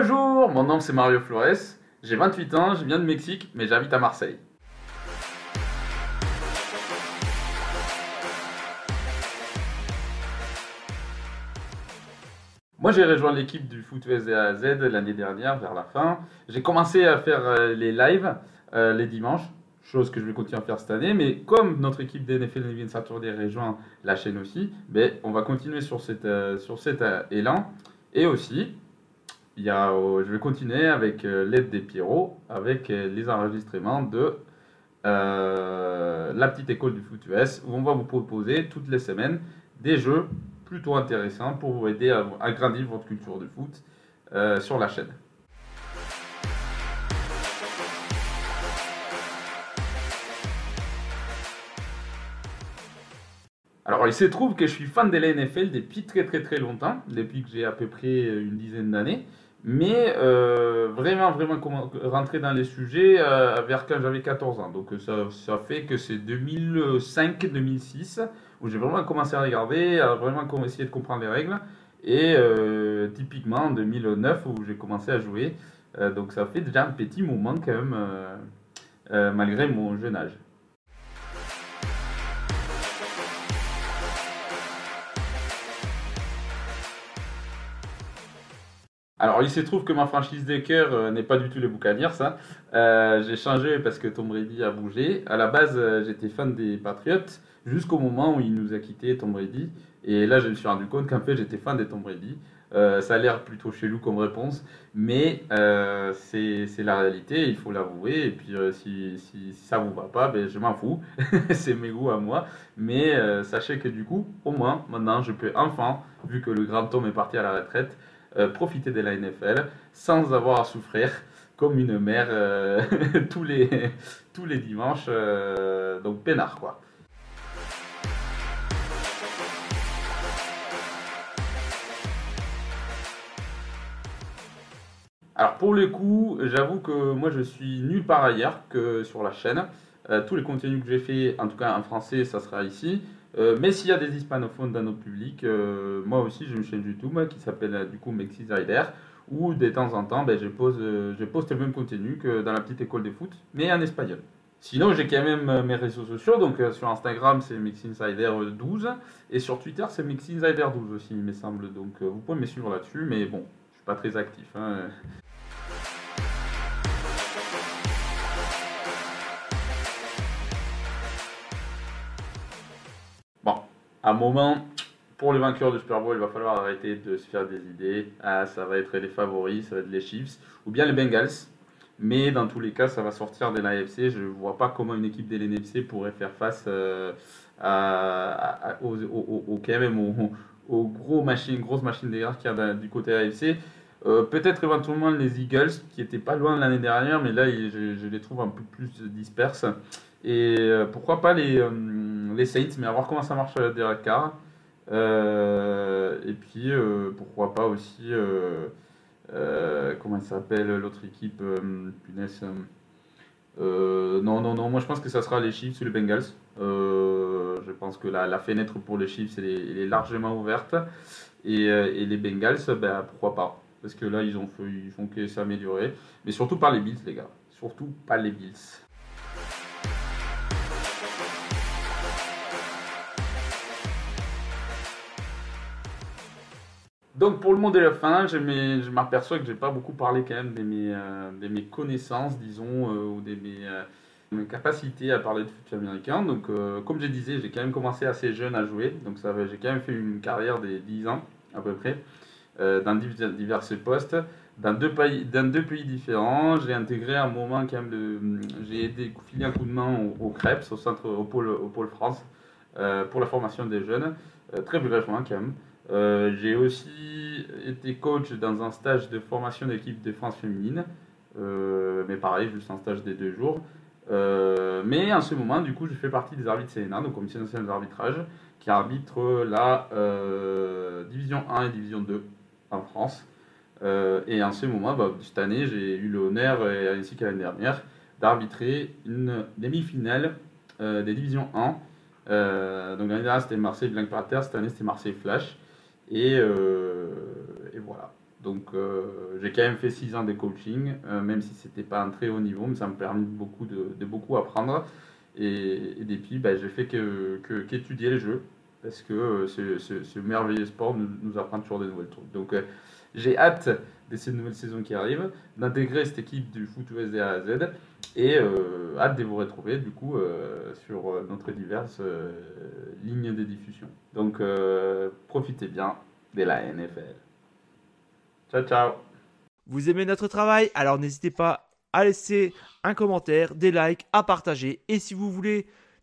Bonjour, mon nom c'est Mario Flores, j'ai 28 ans, je viens de Mexique, mais j'habite à Marseille. Moi j'ai rejoint l'équipe du foot Z l'année dernière, vers la fin. J'ai commencé à faire euh, les lives euh, les dimanches, chose que je vais continuer à faire cette année. Mais comme notre équipe d'NFL Nevin Saturday rejoint la chaîne aussi, ben, on va continuer sur, euh, sur cet élan. Et aussi, euh, je vais continuer avec euh, l'aide des Pierrot, avec euh, les enregistrements de la petite école du foot US, où on va vous proposer toutes les semaines des jeux plutôt intéressants pour vous aider à agrandir votre culture de foot sur la chaîne. Alors, il se trouve que je suis fan de la NFL depuis très très très longtemps, depuis que j'ai à peu près une dizaine d'années. Mais euh, vraiment, vraiment rentrer dans les sujets euh, vers quand j'avais 14 ans. Donc ça, ça fait que c'est 2005-2006 où j'ai vraiment commencé à regarder, à vraiment essayer de comprendre les règles. Et euh, typiquement en 2009 où j'ai commencé à jouer. donc ça fait déjà un petit moment quand même, malgré mon jeune âge. Alors, il se trouve que ma franchise de cœur euh, n'est pas du tout les Buccaneers, ça. Euh, j'ai changé parce que Tom Brady a bougé. À la base, euh, j'étais fan des Patriots jusqu'au moment où il nous a quitté, Tom Brady. Et là, je me suis rendu compte qu'en fait, j'étais fan de Tom Brady. ça a l'air plutôt chelou comme réponse, mais c'est la réalité, il faut l'avouer. Et puis, si, si, ça vous va pas, ben, je m'en fous. c'est mes goûts à moi. Mais sachez que du coup, au moins, maintenant, je peux enfin, vu que le grand Tom est parti à la retraite, euh, profiter de la NFL sans avoir à souffrir comme une mère euh, tous, les, tous les dimanches. Euh, donc peinard quoi. Alors pour le coup, j'avoue que moi je suis nulle part ailleurs que sur la chaîne. tous les contenus que j'ai fait, en tout cas en français, ça sera ici. Euh, mais s'il y a des hispanophones dans notre public, euh, moi aussi j'ai une chaîne YouTube qui s'appelle euh, du coup Rider où de temps en temps ben, je, pose, je poste le même contenu que dans la petite école de foot, mais en espagnol. Sinon, j'ai quand même mes réseaux sociaux. Donc, sur Instagram, c'est MixInsider12. Et sur Twitter, c'est MixInsider12 aussi, il me semble. Donc, vous pouvez me suivre là-dessus. Mais bon, je suis pas très actif. Hein. À un moment, pour les vainqueurs du Super Bowl, il va falloir arrêter de se faire des idées. Ah, ça va être les favoris, ça va être les Chiefs ou bien les Bengals. Mais dans tous les cas, ça va sortir de l'AFC. Je ne vois pas comment une équipe de l'NFC pourrait faire face euh, à, aux, aux, aux, gros machines, grosses machines de guerre qu'il y a du côté AFC. Euh, peut-être éventuellement les Eagles, qui n'étaient pas loin l'année dernière, mais là, je, les trouve un peu plus disperses. Et euh, pourquoi pas les, les Saints, mais à voir comment ça marche euh, Derek Carr. Euh, et puis, euh, pourquoi pas aussi, comment elle s'appelle l'autre équipe Punaise. non, non, non, moi je pense que ça sera les Chiefs ou les Bengals. je pense que la, la, fenêtre pour les Chiefs elle est, largement ouverte. Et, les Bengals, ben, pourquoi pas Parce que là, ils, ont ils font que s'améliorer. Mais surtout pas les Bills, les gars. Surtout pas les Bills. Donc pour le monde de la fin, je m'aperçois que j'ai pas beaucoup parlé quand même de mes, euh, connaissances, disons, euh, ou de mes, euh, mes, capacités à parler de foot américain. Donc comme je disais, j'ai quand même commencé assez jeune à jouer, donc j'ai quand même fait une carrière de 10 ans à peu près, dans divers postes. dans deux pays, dans deux pays différents. J'ai intégré un moment quand même j'ai aidé filé un coup de main au, au au centre, au pôle, au pôle France, pour la formation des jeunes, très brièvement quand même. J'ai aussi été coach dans un stage de formation d'équipe de France féminine, mais pareil, juste un stage des deux jours. mais en ce moment, du coup, je fais partie des arbitres CNA, donc Commission nationale d'arbitrage, qui arbitre la Division 1 et Division 2 en France. Euh, et en ce moment, bah, cette année, j'ai eu l'honneur, ainsi qu'à l'année dernière, d'arbitrer une demi-finale euh, des divisions 1. Euh, donc l'année dernière, c'était Marseille Blanc Pater, cette année, c'était Marseille Flash. Et, et voilà. Donc j'ai quand même fait 6 ans de coaching, même si c'était pas un très haut niveau, mais ça me permet beaucoup de, beaucoup apprendre. Et, et depuis, bah, j'ai fait qu'étudier que, les jeux, parce que ce, ce, merveilleux sport nous, nous, apprend toujours des nouvelles trucs. Donc j'ai hâte de cette nouvelle saison qui arrive, d'intégrer cette équipe du foot USD à Z et euh, hâte de vous retrouver du coup euh, sur euh, notre diverses lignes de diffusion. Donc profitez bien de la NFL. Ciao ciao Vous aimez notre travail? Alors n'hésitez pas à laisser un commentaire, des likes, à partager et si vous voulez